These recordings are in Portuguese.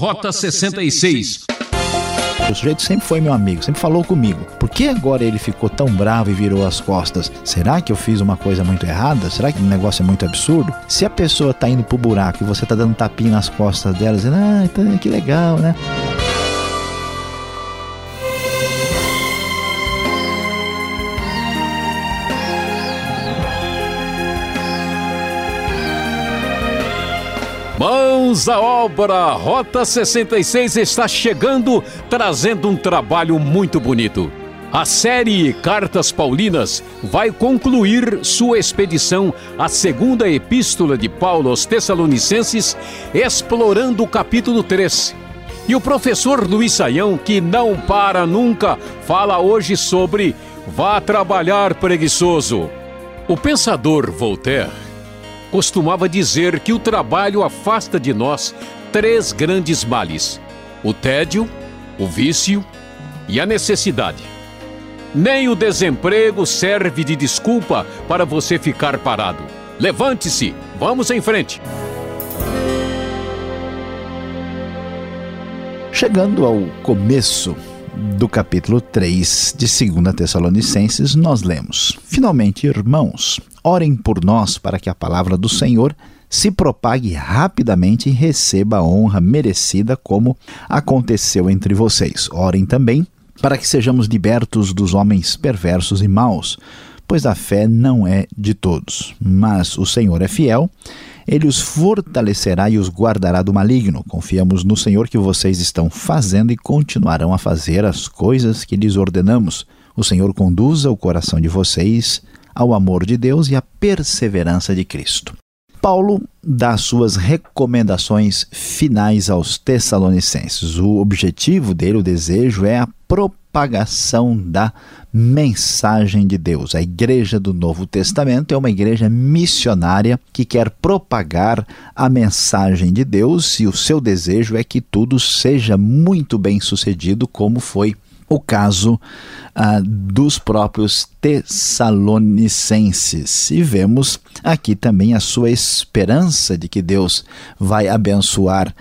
Rota 66. O sujeito sempre foi meu amigo, sempre falou comigo. Por que agora ele ficou tão bravo e virou as costas? Será que eu fiz uma coisa muito errada? Será que o negócio é muito absurdo? Se a pessoa tá indo pro buraco e você tá dando tapinha nas costas dela, dizendo, ah, então, que legal, né? Mãos à obra! Rota 66 está chegando, trazendo um trabalho muito bonito. A série Cartas Paulinas vai concluir sua expedição à segunda epístola de Paulo aos Tessalonicenses, explorando o capítulo 3. E o professor Luiz Saião, que não para nunca, fala hoje sobre Vá trabalhar preguiçoso. O pensador Voltaire costumava dizer que o trabalho afasta de nós três grandes males: o tédio, o vício e a necessidade. Nem o desemprego serve de desculpa para você ficar parado. Levante-se, vamos em frente. Chegando ao começo do capítulo 3 de 2 Tessalonicenses, nós lemos: Finalmente, irmãos, orem por nós para que a palavra do Senhor se propague rapidamente e receba a honra merecida, como aconteceu entre vocês. Orem também para que sejamos libertos dos homens perversos e maus, pois a fé não é de todos. Mas o Senhor é fiel ele os fortalecerá e os guardará do maligno. Confiamos no Senhor que vocês estão fazendo e continuarão a fazer as coisas que lhes ordenamos. O Senhor conduza o coração de vocês ao amor de Deus e à perseverança de Cristo. Paulo dá suas recomendações finais aos Tessalonicenses. O objetivo dele, o desejo, é a propagação da mensagem de Deus. A igreja do Novo Testamento é uma igreja missionária que quer propagar a mensagem de Deus e o seu desejo é que tudo seja muito bem sucedido, como foi o caso ah, dos próprios Tessalonicenses. E vemos aqui também a sua esperança de que Deus vai abençoar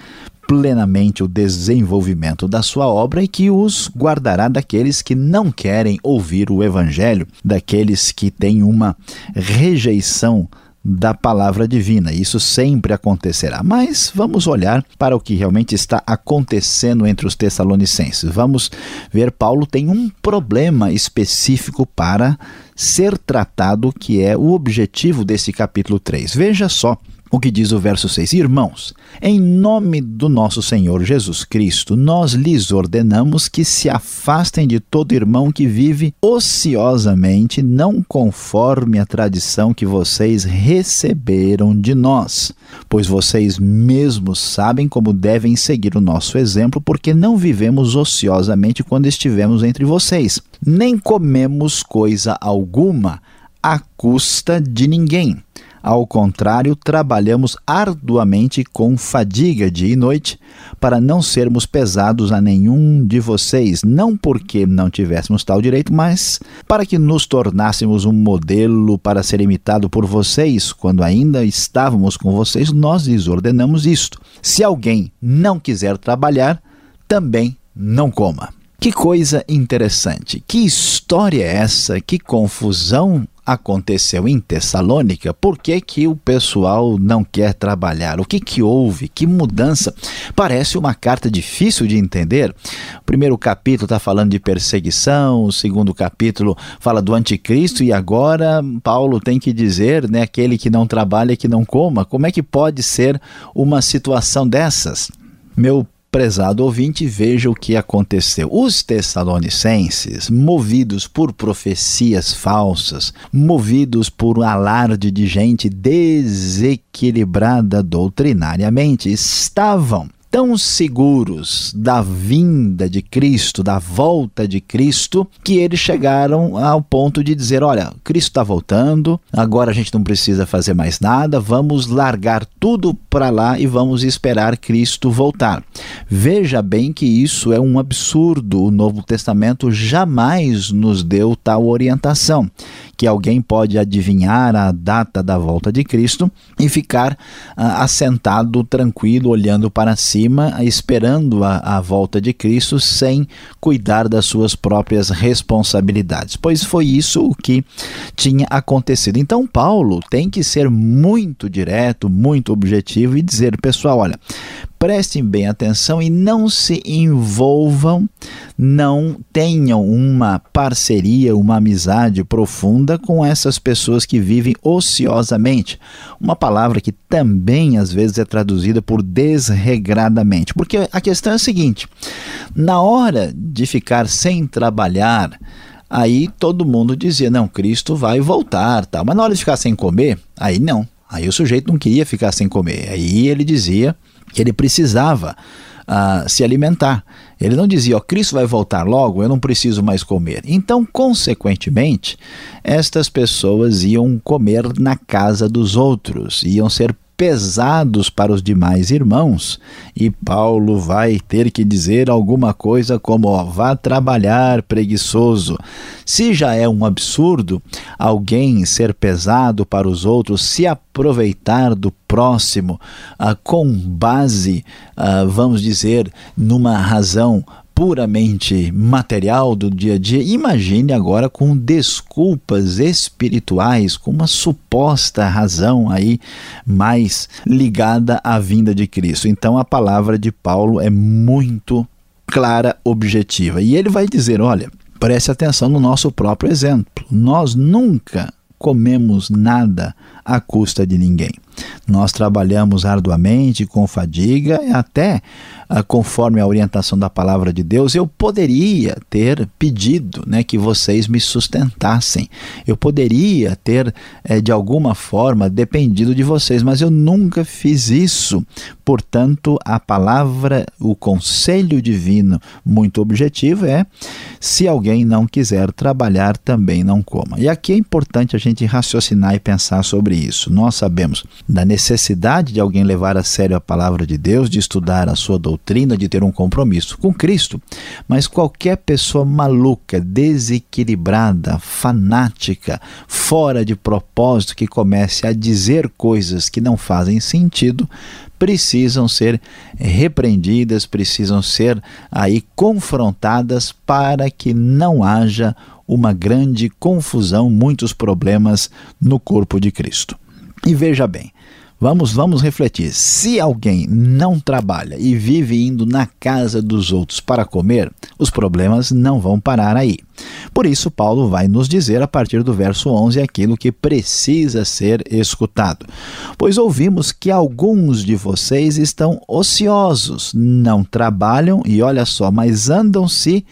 plenamente o desenvolvimento da sua obra e que os guardará daqueles que não querem ouvir o Evangelho, daqueles que têm uma rejeição da palavra divina. Isso sempre acontecerá. Mas vamos olhar para o que realmente está acontecendo entre os tessalonicenses. Vamos ver Paulo tem um problema específico para ser tratado, que é o objetivo desse capítulo 3. Veja só o que diz o verso 6: Irmãos, em nome do nosso Senhor Jesus Cristo, nós lhes ordenamos que se afastem de todo irmão que vive ociosamente, não conforme a tradição que vocês receberam de nós, pois vocês mesmos sabem como devem seguir o nosso exemplo, porque não vivemos ociosamente quando estivemos entre vocês, nem comemos coisa alguma à custa de ninguém ao contrário, trabalhamos arduamente com fadiga dia e noite para não sermos pesados a nenhum de vocês, não porque não tivéssemos tal direito, mas para que nos tornássemos um modelo para ser imitado por vocês. Quando ainda estávamos com vocês, nós lhes ordenamos isto: se alguém não quiser trabalhar, também não coma. Que coisa interessante. Que história é essa? Que confusão aconteceu em Tessalônica? Por que, que o pessoal não quer trabalhar? O que, que houve? Que mudança? Parece uma carta difícil de entender. O primeiro capítulo está falando de perseguição, o segundo capítulo fala do anticristo e agora Paulo tem que dizer, né, aquele que não trabalha que não coma. Como é que pode ser uma situação dessas? Meu Prezado ouvinte, veja o que aconteceu. Os Tessalonicenses, movidos por profecias falsas, movidos por um alarde de gente desequilibrada doutrinariamente, estavam tão seguros da vinda de Cristo, da volta de Cristo, que eles chegaram ao ponto de dizer: olha, Cristo está voltando, agora a gente não precisa fazer mais nada, vamos largar tudo para lá e vamos esperar Cristo voltar. Veja bem que isso é um absurdo. O Novo Testamento jamais nos deu tal orientação que alguém pode adivinhar a data da volta de Cristo e ficar ah, assentado, tranquilo, olhando para cima, esperando a, a volta de Cristo sem cuidar das suas próprias responsabilidades. Pois foi isso o que tinha acontecido. Então, Paulo tem que ser muito direto, muito objetivo e dizer, pessoal, olha, prestem bem atenção e não se envolvam, não tenham uma parceria, uma amizade profunda com essas pessoas que vivem ociosamente. Uma palavra que também às vezes é traduzida por desregradamente. Porque a questão é a seguinte: na hora de ficar sem trabalhar, aí todo mundo dizia: não, Cristo vai voltar, tal. Mas na hora de ficar sem comer, aí não. Aí o sujeito não queria ficar sem comer. Aí ele dizia que ele precisava uh, se alimentar. Ele não dizia, ó, Cristo vai voltar logo, eu não preciso mais comer. Então, consequentemente, estas pessoas iam comer na casa dos outros, iam ser pesados para os demais irmãos, e Paulo vai ter que dizer alguma coisa como: ó, vá trabalhar, preguiçoso. Se já é um absurdo alguém ser pesado para os outros, se aproveitar do próximo ah, com base, ah, vamos dizer, numa razão puramente material do dia a dia, imagine agora com desculpas espirituais, com uma suposta razão aí mais ligada à vinda de Cristo. Então a palavra de Paulo é muito clara, objetiva. E ele vai dizer: olha, preste atenção no nosso próprio exemplo. Nós nunca comemos nada à custa de ninguém. Nós trabalhamos arduamente, com fadiga, até ah, conforme a orientação da palavra de Deus, eu poderia ter pedido né, que vocês me sustentassem. Eu poderia ter, eh, de alguma forma, dependido de vocês, mas eu nunca fiz isso. Portanto, a palavra, o conselho divino, muito objetivo, é: se alguém não quiser trabalhar, também não coma. E aqui é importante a gente raciocinar e pensar sobre isso. Nós sabemos da necessidade de alguém levar a sério a palavra de Deus, de estudar a sua doutrina, de ter um compromisso com Cristo, mas qualquer pessoa maluca, desequilibrada, fanática, fora de propósito, que comece a dizer coisas que não fazem sentido, precisam ser repreendidas, precisam ser aí confrontadas para que não haja uma grande confusão, muitos problemas no corpo de Cristo. E veja bem, Vamos, vamos refletir. Se alguém não trabalha e vive indo na casa dos outros para comer, os problemas não vão parar aí. Por isso, Paulo vai nos dizer a partir do verso 11 aquilo que precisa ser escutado. Pois ouvimos que alguns de vocês estão ociosos, não trabalham e olha só, mas andam se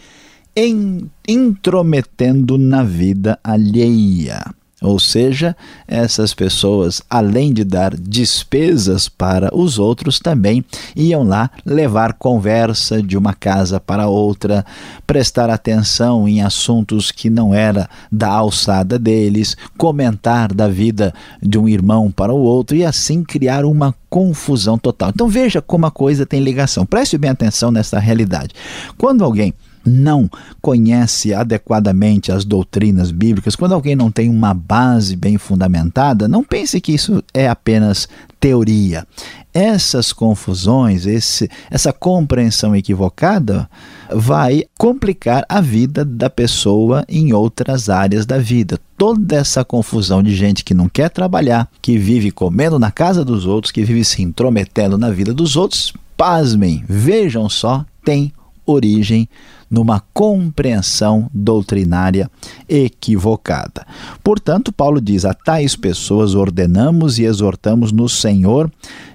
intrometendo na vida alheia. Ou seja, essas pessoas, além de dar despesas para os outros, também iam lá levar conversa de uma casa para outra, prestar atenção em assuntos que não era da alçada deles, comentar da vida de um irmão para o outro e assim criar uma confusão total. Então veja como a coisa tem ligação. Preste bem atenção nessa realidade. Quando alguém não conhece adequadamente as doutrinas bíblicas, quando alguém não tem uma base bem fundamentada, não pense que isso é apenas teoria. Essas confusões, esse, essa compreensão equivocada vai complicar a vida da pessoa em outras áreas da vida. Toda essa confusão de gente que não quer trabalhar, que vive comendo na casa dos outros, que vive se intrometendo na vida dos outros, pasmem, vejam só, tem origem numa compreensão doutrinária equivocada. Portanto, Paulo diz: a tais pessoas ordenamos e exortamos no Senhor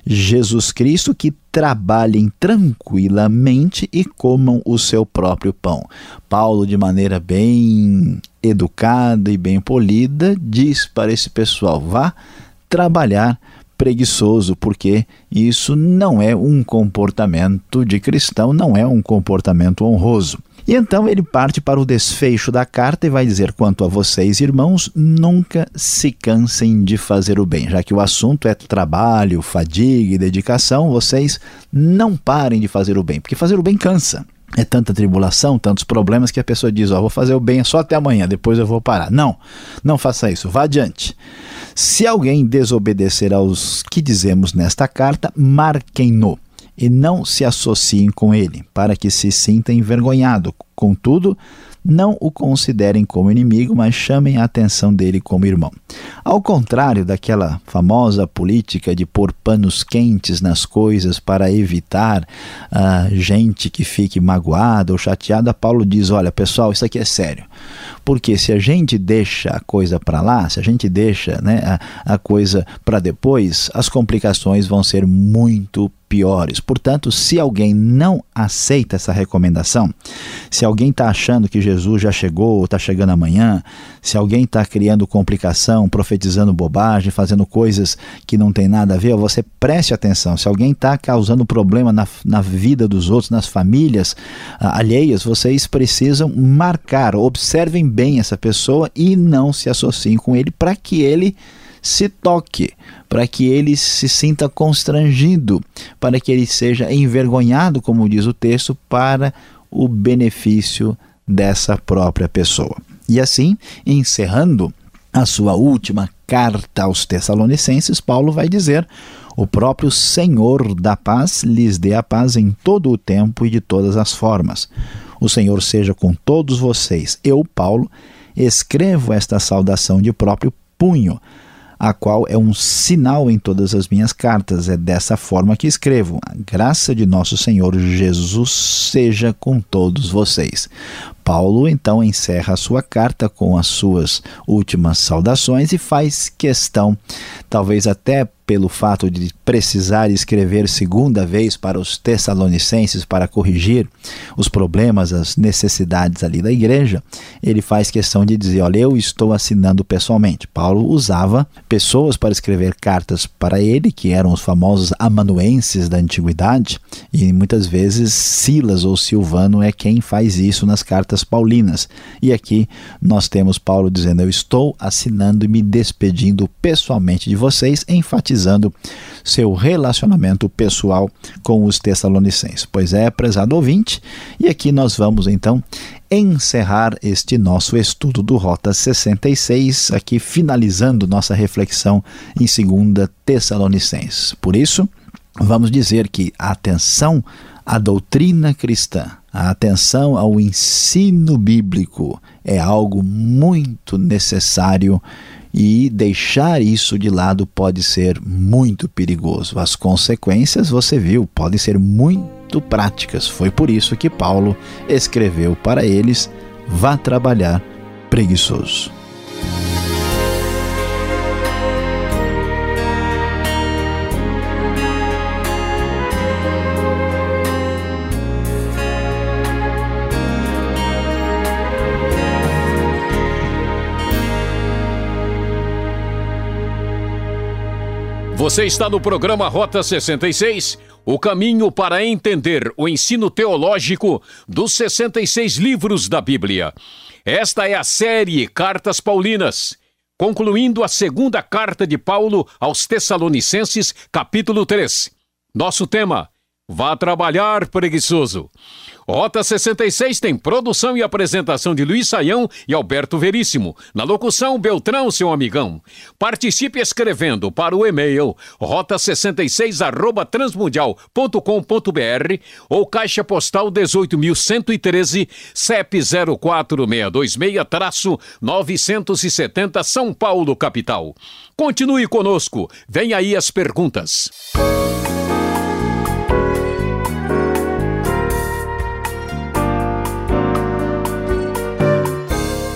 Jesus Cristo que trabalhem tranquilamente e comam o seu próprio pão. Paulo, de maneira bem educada e bem polida, diz para esse pessoal: vá trabalhar preguiçoso, porque isso não é um comportamento de cristão, não é um comportamento honroso. E então ele parte para o desfecho da carta e vai dizer: quanto a vocês, irmãos, nunca se cansem de fazer o bem. Já que o assunto é trabalho, fadiga e dedicação, vocês não parem de fazer o bem, porque fazer o bem cansa. É tanta tribulação, tantos problemas que a pessoa diz: Ó, vou fazer o bem só até amanhã, depois eu vou parar. Não, não faça isso, vá adiante. Se alguém desobedecer aos que dizemos nesta carta, marquem-no e não se associem com ele, para que se sinta envergonhado. Contudo, não o considerem como inimigo, mas chamem a atenção dele como irmão. Ao contrário daquela famosa política de pôr panos quentes nas coisas para evitar a uh, gente que fique magoada ou chateada, Paulo diz: olha, pessoal, isso aqui é sério. Porque se a gente deixa a coisa para lá, se a gente deixa né, a, a coisa para depois, as complicações vão ser muito piores. Portanto, se alguém não aceita essa recomendação, se alguém está achando que Jesus já chegou ou está chegando amanhã, se alguém está criando complicação, profetizando bobagem, fazendo coisas que não tem nada a ver, você preste atenção. Se alguém está causando problema na, na vida dos outros, nas famílias ah, alheias, vocês precisam marcar, observem bem essa pessoa e não se associem com ele para que ele se toque, para que ele se sinta constrangido, para que ele seja envergonhado, como diz o texto, para o benefício dessa própria pessoa. E assim, encerrando a sua última carta aos Tessalonicenses, Paulo vai dizer: O próprio Senhor da paz lhes dê a paz em todo o tempo e de todas as formas. O Senhor seja com todos vocês. Eu, Paulo, escrevo esta saudação de próprio punho a qual é um sinal em todas as minhas cartas. É dessa forma que escrevo. A graça de nosso Senhor Jesus seja com todos vocês. Paulo então encerra a sua carta com as suas últimas saudações e faz questão, talvez até pelo fato de precisar escrever segunda vez para os Tessalonicenses para corrigir os problemas, as necessidades ali da igreja, ele faz questão de dizer: Olha, eu estou assinando pessoalmente. Paulo usava pessoas para escrever cartas para ele, que eram os famosos amanuenses da antiguidade, e muitas vezes Silas ou Silvano é quem faz isso nas cartas cartas paulinas. E aqui nós temos Paulo dizendo: Eu estou assinando e me despedindo pessoalmente de vocês, enfatizando seu relacionamento pessoal com os Tessalonicenses. Pois é, prezado ouvinte, e aqui nós vamos então encerrar este nosso estudo do Rota 66, aqui finalizando nossa reflexão em 2 Tessalonicenses. Por isso, vamos dizer que atenção à doutrina cristã a atenção ao ensino bíblico é algo muito necessário e deixar isso de lado pode ser muito perigoso. As consequências, você viu, podem ser muito práticas. Foi por isso que Paulo escreveu para eles: vá trabalhar preguiçoso. Você está no programa Rota 66, o caminho para entender o ensino teológico dos 66 livros da Bíblia. Esta é a série Cartas Paulinas, concluindo a segunda carta de Paulo aos Tessalonicenses, capítulo 3. Nosso tema: Vá trabalhar, preguiçoso. Rota 66 tem produção e apresentação de Luiz Saião e Alberto Veríssimo. Na locução, Beltrão, seu amigão. Participe escrevendo para o e-mail rota66 transmundial.com.br ou caixa postal 18.113 CEP 04626-970 São Paulo, capital. Continue conosco. Vem aí as perguntas.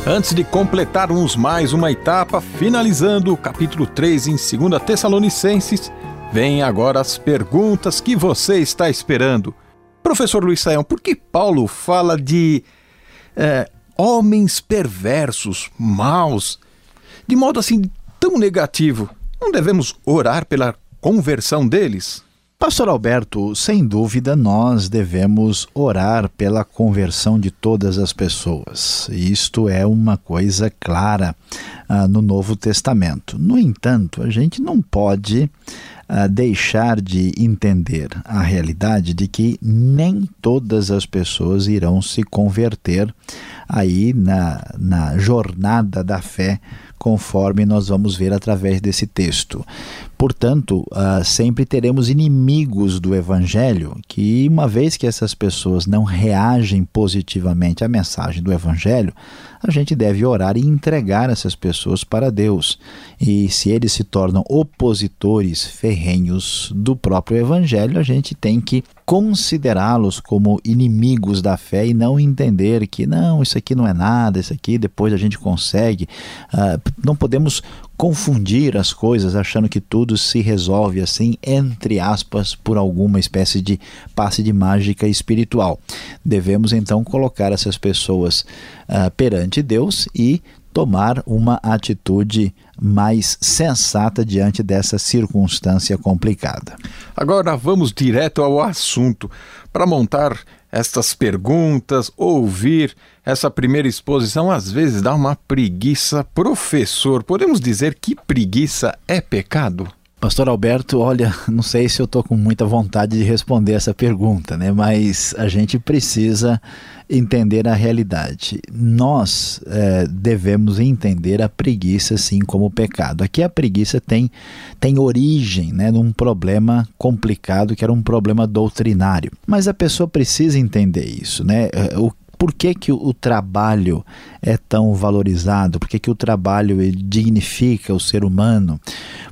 Antes de completarmos mais uma etapa, finalizando o capítulo 3 em 2 Tessalonicenses, vem agora as perguntas que você está esperando. Professor Luiz Saião, por que Paulo fala de é, homens perversos, maus, de modo assim tão negativo? Não devemos orar pela conversão deles? Pastor Alberto, sem dúvida nós devemos orar pela conversão de todas as pessoas. Isto é uma coisa clara ah, no Novo Testamento. No entanto, a gente não pode uh, deixar de entender a realidade de que nem todas as pessoas irão se converter aí na, na jornada da fé conforme nós vamos ver através desse texto. Portanto, uh, sempre teremos inimigos do Evangelho que, uma vez que essas pessoas não reagem positivamente à mensagem do Evangelho, a gente deve orar e entregar essas pessoas para Deus. E se eles se tornam opositores ferrenhos do próprio Evangelho, a gente tem que considerá-los como inimigos da fé e não entender que não, isso aqui não é nada, isso aqui depois a gente consegue. Uh, não podemos confundir as coisas achando que tudo se resolve assim, entre aspas, por alguma espécie de passe de mágica espiritual. Devemos então colocar essas pessoas uh, perante Deus e tomar uma atitude mais sensata diante dessa circunstância complicada. Agora vamos direto ao assunto. Para montar estas perguntas, ouvir essa primeira exposição, às vezes dá uma preguiça. Professor, podemos dizer que preguiça é pecado? Pastor Alberto, olha, não sei se eu estou com muita vontade de responder essa pergunta, né? Mas a gente precisa entender a realidade. Nós é, devemos entender a preguiça assim como pecado. Aqui a preguiça tem, tem origem né, num problema complicado que era um problema doutrinário. Mas a pessoa precisa entender isso, né? É, o por que, que o trabalho é tão valorizado? Por que, que o trabalho dignifica o ser humano?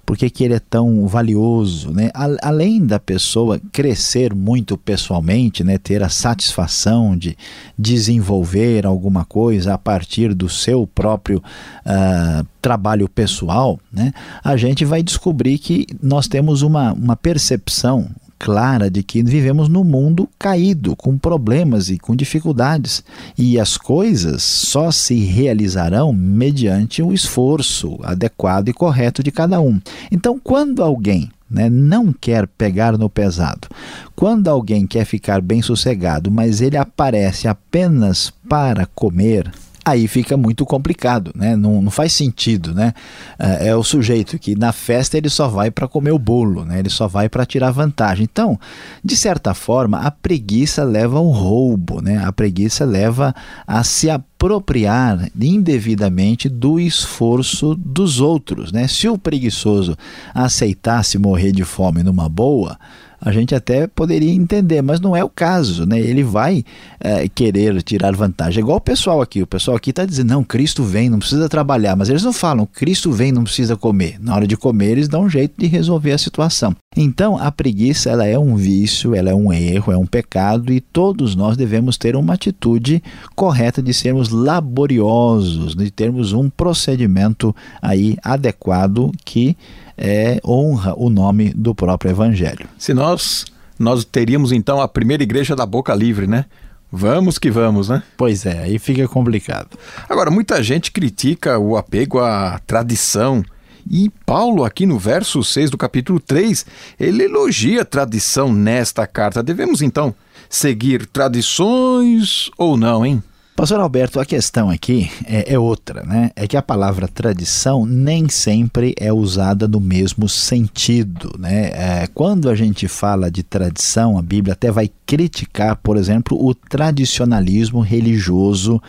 Por que, que ele é tão valioso? Né? Além da pessoa crescer muito pessoalmente, né? ter a satisfação de desenvolver alguma coisa a partir do seu próprio uh, trabalho pessoal, né? a gente vai descobrir que nós temos uma, uma percepção, clara de que vivemos num mundo caído, com problemas e com dificuldades, e as coisas só se realizarão mediante o esforço adequado e correto de cada um. Então, quando alguém né, não quer pegar no pesado. Quando alguém quer ficar bem sossegado, mas ele aparece apenas para comer, aí fica muito complicado, né? Não, não faz sentido, né? É, é o sujeito que na festa ele só vai para comer o bolo, né? Ele só vai para tirar vantagem. Então, de certa forma, a preguiça leva ao roubo, né? A preguiça leva a se apropriar indevidamente do esforço dos outros, né? Se o preguiçoso aceitasse morrer de fome numa boa, a gente até poderia entender, mas não é o caso, né? Ele vai é, querer tirar vantagem. É igual o pessoal aqui. O pessoal aqui está dizendo, não, Cristo vem, não precisa trabalhar. Mas eles não falam, Cristo vem, não precisa comer. Na hora de comer, eles dão um jeito de resolver a situação. Então, a preguiça ela é um vício, ela é um erro, é um pecado e todos nós devemos ter uma atitude correta de sermos laboriosos, de termos um procedimento aí adequado que é, honra o nome do próprio Evangelho. Se nós, nós teríamos então a primeira igreja da boca livre, né? Vamos que vamos, né? Pois é, aí fica complicado. Agora, muita gente critica o apego à tradição. E Paulo, aqui no verso 6 do capítulo 3, ele elogia a tradição nesta carta. Devemos então seguir tradições ou não, hein? Pastor Alberto, a questão aqui é, é, outra, né? É que a palavra tradição nem sempre é usada no mesmo sentido, né? É, quando a gente fala de tradição, a Bíblia até vai criticar, por exemplo, o tradicionalismo religioso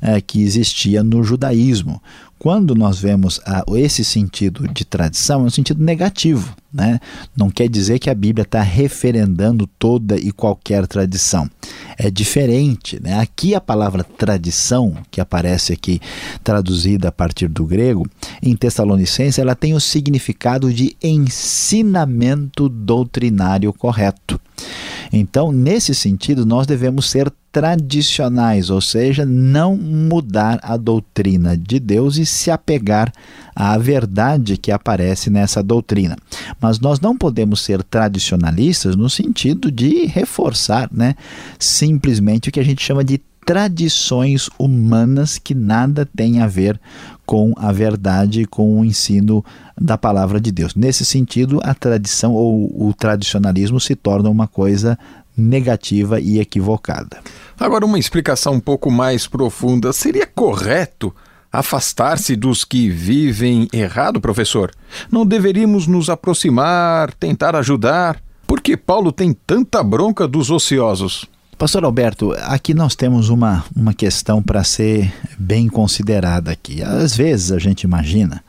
é, que existia no judaísmo. Quando nós vemos esse sentido de tradição, é um sentido negativo. Né? Não quer dizer que a Bíblia está referendando toda e qualquer tradição. É diferente. Né? Aqui a palavra tradição, que aparece aqui traduzida a partir do grego, em Tessalonicense, ela tem o significado de ensinamento doutrinário correto. Então, nesse sentido, nós devemos ser tradicionais, ou seja, não mudar a doutrina de Deus e se apegar à verdade que aparece nessa doutrina. Mas nós não podemos ser tradicionalistas no sentido de reforçar, né, simplesmente o que a gente chama de tradições humanas que nada tem a ver com a verdade, com o ensino da palavra de Deus. Nesse sentido, a tradição ou o tradicionalismo se torna uma coisa negativa e equivocada. Agora, uma explicação um pouco mais profunda: seria correto afastar-se dos que vivem errado, professor? Não deveríamos nos aproximar, tentar ajudar? Por que Paulo tem tanta bronca dos ociosos? Pastor Alberto, aqui nós temos uma, uma questão para ser bem considerada aqui. Às vezes a gente imagina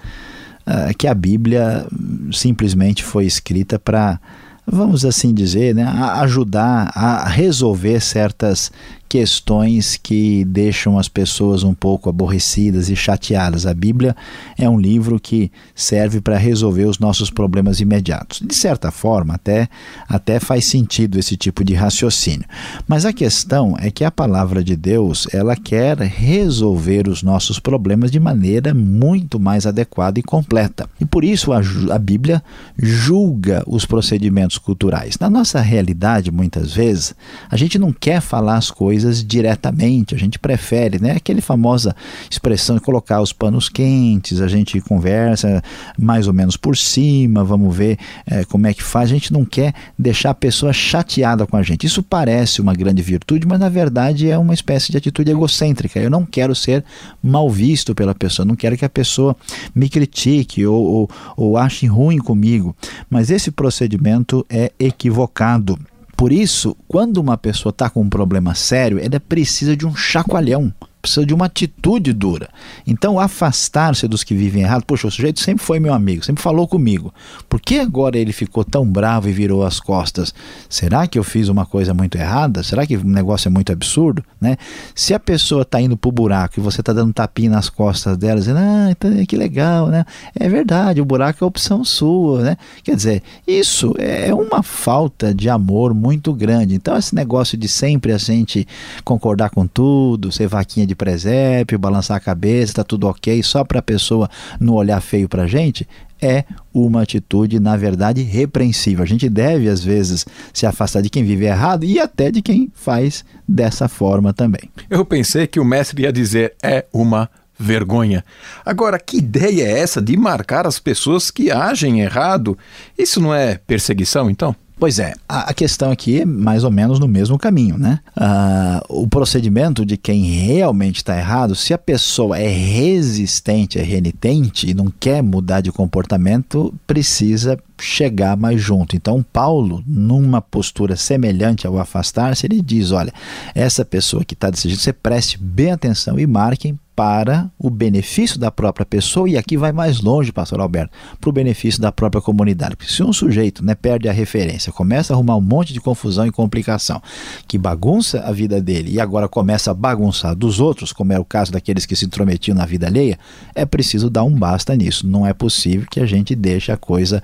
uh, que a Bíblia simplesmente foi escrita para, vamos assim dizer, né, ajudar a resolver certas questões que deixam as pessoas um pouco aborrecidas e chateadas. A Bíblia é um livro que serve para resolver os nossos problemas imediatos. De certa forma, até, até faz sentido esse tipo de raciocínio. Mas a questão é que a palavra de Deus, ela quer resolver os nossos problemas de maneira muito mais adequada e completa. E por isso a, a Bíblia julga os procedimentos culturais. Na nossa realidade, muitas vezes, a gente não quer falar as coisas coisas diretamente. A gente prefere, né? Aquele famosa expressão de colocar os panos quentes, a gente conversa mais ou menos por cima, vamos ver é, como é que faz. A gente não quer deixar a pessoa chateada com a gente. Isso parece uma grande virtude, mas na verdade é uma espécie de atitude egocêntrica. Eu não quero ser mal visto pela pessoa, não quero que a pessoa me critique ou, ou, ou ache ruim comigo. Mas esse procedimento é equivocado. Por isso, quando uma pessoa está com um problema sério, ela precisa de um chacoalhão precisa de uma atitude dura. Então, afastar-se dos que vivem errado. Poxa, o sujeito sempre foi meu amigo, sempre falou comigo. Por que agora ele ficou tão bravo e virou as costas? Será que eu fiz uma coisa muito errada? Será que o negócio é muito absurdo? Né? Se a pessoa está indo para o buraco e você está dando tapinha nas costas dela, dizendo, ah, então, que legal, né? É verdade, o buraco é opção sua, né? Quer dizer, isso é uma falta de amor muito grande. Então, esse negócio de sempre a gente concordar com tudo, ser vaquinha de de presépio, balançar a cabeça, está tudo ok, só para a pessoa não olhar feio para a gente, é uma atitude, na verdade, repreensível. A gente deve, às vezes, se afastar de quem vive errado e até de quem faz dessa forma também. Eu pensei que o mestre ia dizer é uma vergonha. Agora, que ideia é essa de marcar as pessoas que agem errado? Isso não é perseguição, então? Pois é, a, questão aqui é mais ou menos no mesmo caminho, né? Ah, o procedimento de quem realmente está errado, se a pessoa é resistente, é renitente e não quer mudar de comportamento, precisa chegar mais junto. Então, Paulo, numa postura semelhante ao afastar-se, ele diz: olha, essa pessoa que está desse jeito, você preste bem atenção e marquem para o benefício da própria pessoa, e aqui vai mais longe, pastor Alberto, para o benefício da própria comunidade. Porque se um sujeito né, perde a referência, começa a arrumar um monte de confusão e complicação, que bagunça a vida dele e agora começa a bagunçar dos outros, como é o caso daqueles que se intrometiam na vida alheia, é preciso dar um basta nisso. Não é possível que a gente deixe a coisa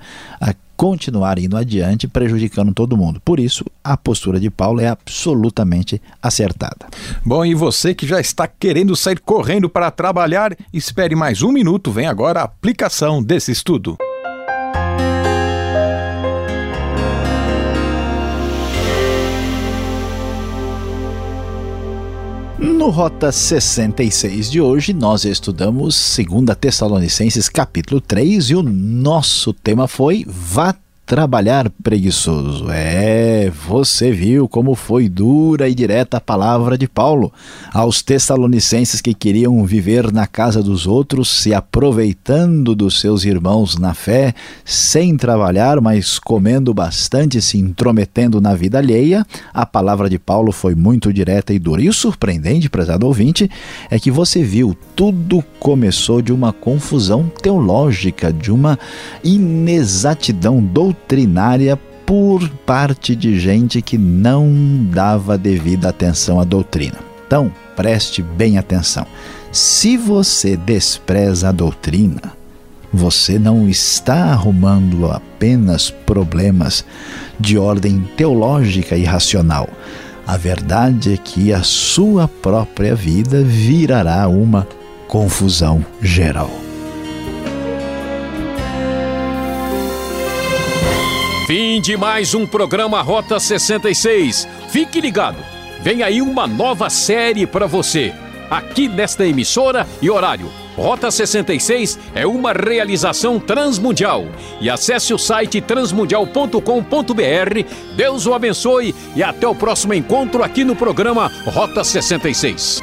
continuar indo adiante, prejudicando todo mundo. Por isso, a postura de Paulo é absolutamente acertada. Bom, e você que já está querendo sair correndo para trabalhar, espere mais um minuto, vem agora a aplicação desse estudo. No Rota 66 de hoje, nós estudamos 2 Tessalonicenses capítulo 3 e o nosso tema foi Vá trabalhar preguiçoso. É, você viu como foi dura e direta a palavra de Paulo aos Tessalonicenses que queriam viver na casa dos outros, se aproveitando dos seus irmãos na fé, sem trabalhar, mas comendo bastante, se intrometendo na vida alheia. A palavra de Paulo foi muito direta e dura. E o surpreendente, prezado ouvinte, é que você viu, tudo começou de uma confusão teológica, de uma inexatidão doutrinária doutrinária por parte de gente que não dava devida atenção à doutrina. Então, preste bem atenção. Se você despreza a doutrina, você não está arrumando apenas problemas de ordem teológica e racional. A verdade é que a sua própria vida virará uma confusão geral. Fim de mais um programa Rota 66. Fique ligado. Vem aí uma nova série para você. Aqui nesta emissora e horário. Rota 66 é uma realização transmundial. E acesse o site transmundial.com.br. Deus o abençoe e até o próximo encontro aqui no programa Rota 66.